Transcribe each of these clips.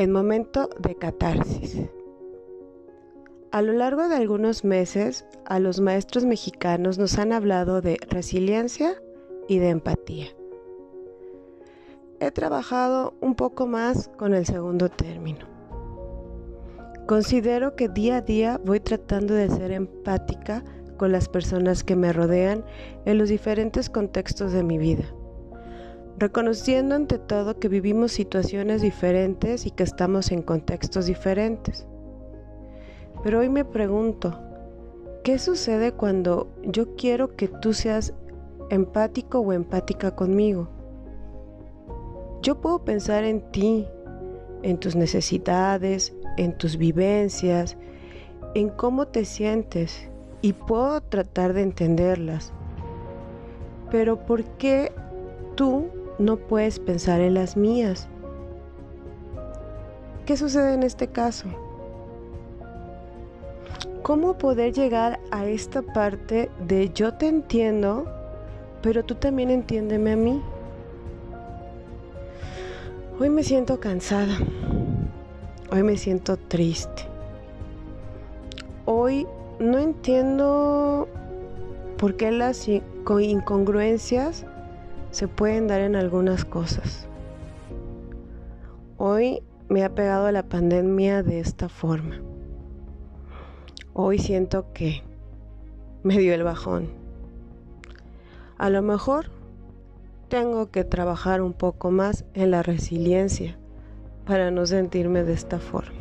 en momento de catarsis. A lo largo de algunos meses, a los maestros mexicanos nos han hablado de resiliencia y de empatía. He trabajado un poco más con el segundo término. Considero que día a día voy tratando de ser empática con las personas que me rodean en los diferentes contextos de mi vida, reconociendo ante todo que vivimos situaciones diferentes y que estamos en contextos diferentes. Pero hoy me pregunto, ¿qué sucede cuando yo quiero que tú seas empático o empática conmigo? Yo puedo pensar en ti, en tus necesidades, en tus vivencias, en cómo te sientes y puedo tratar de entenderlas. Pero ¿por qué tú no puedes pensar en las mías? ¿Qué sucede en este caso? ¿Cómo poder llegar a esta parte de yo te entiendo, pero tú también entiéndeme a mí? Hoy me siento cansada. Hoy me siento triste. Hoy no entiendo por qué las incongruencias se pueden dar en algunas cosas. Hoy me ha pegado la pandemia de esta forma. Hoy siento que me dio el bajón. A lo mejor tengo que trabajar un poco más en la resiliencia para no sentirme de esta forma.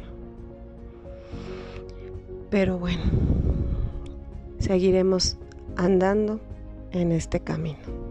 Pero bueno, seguiremos andando en este camino.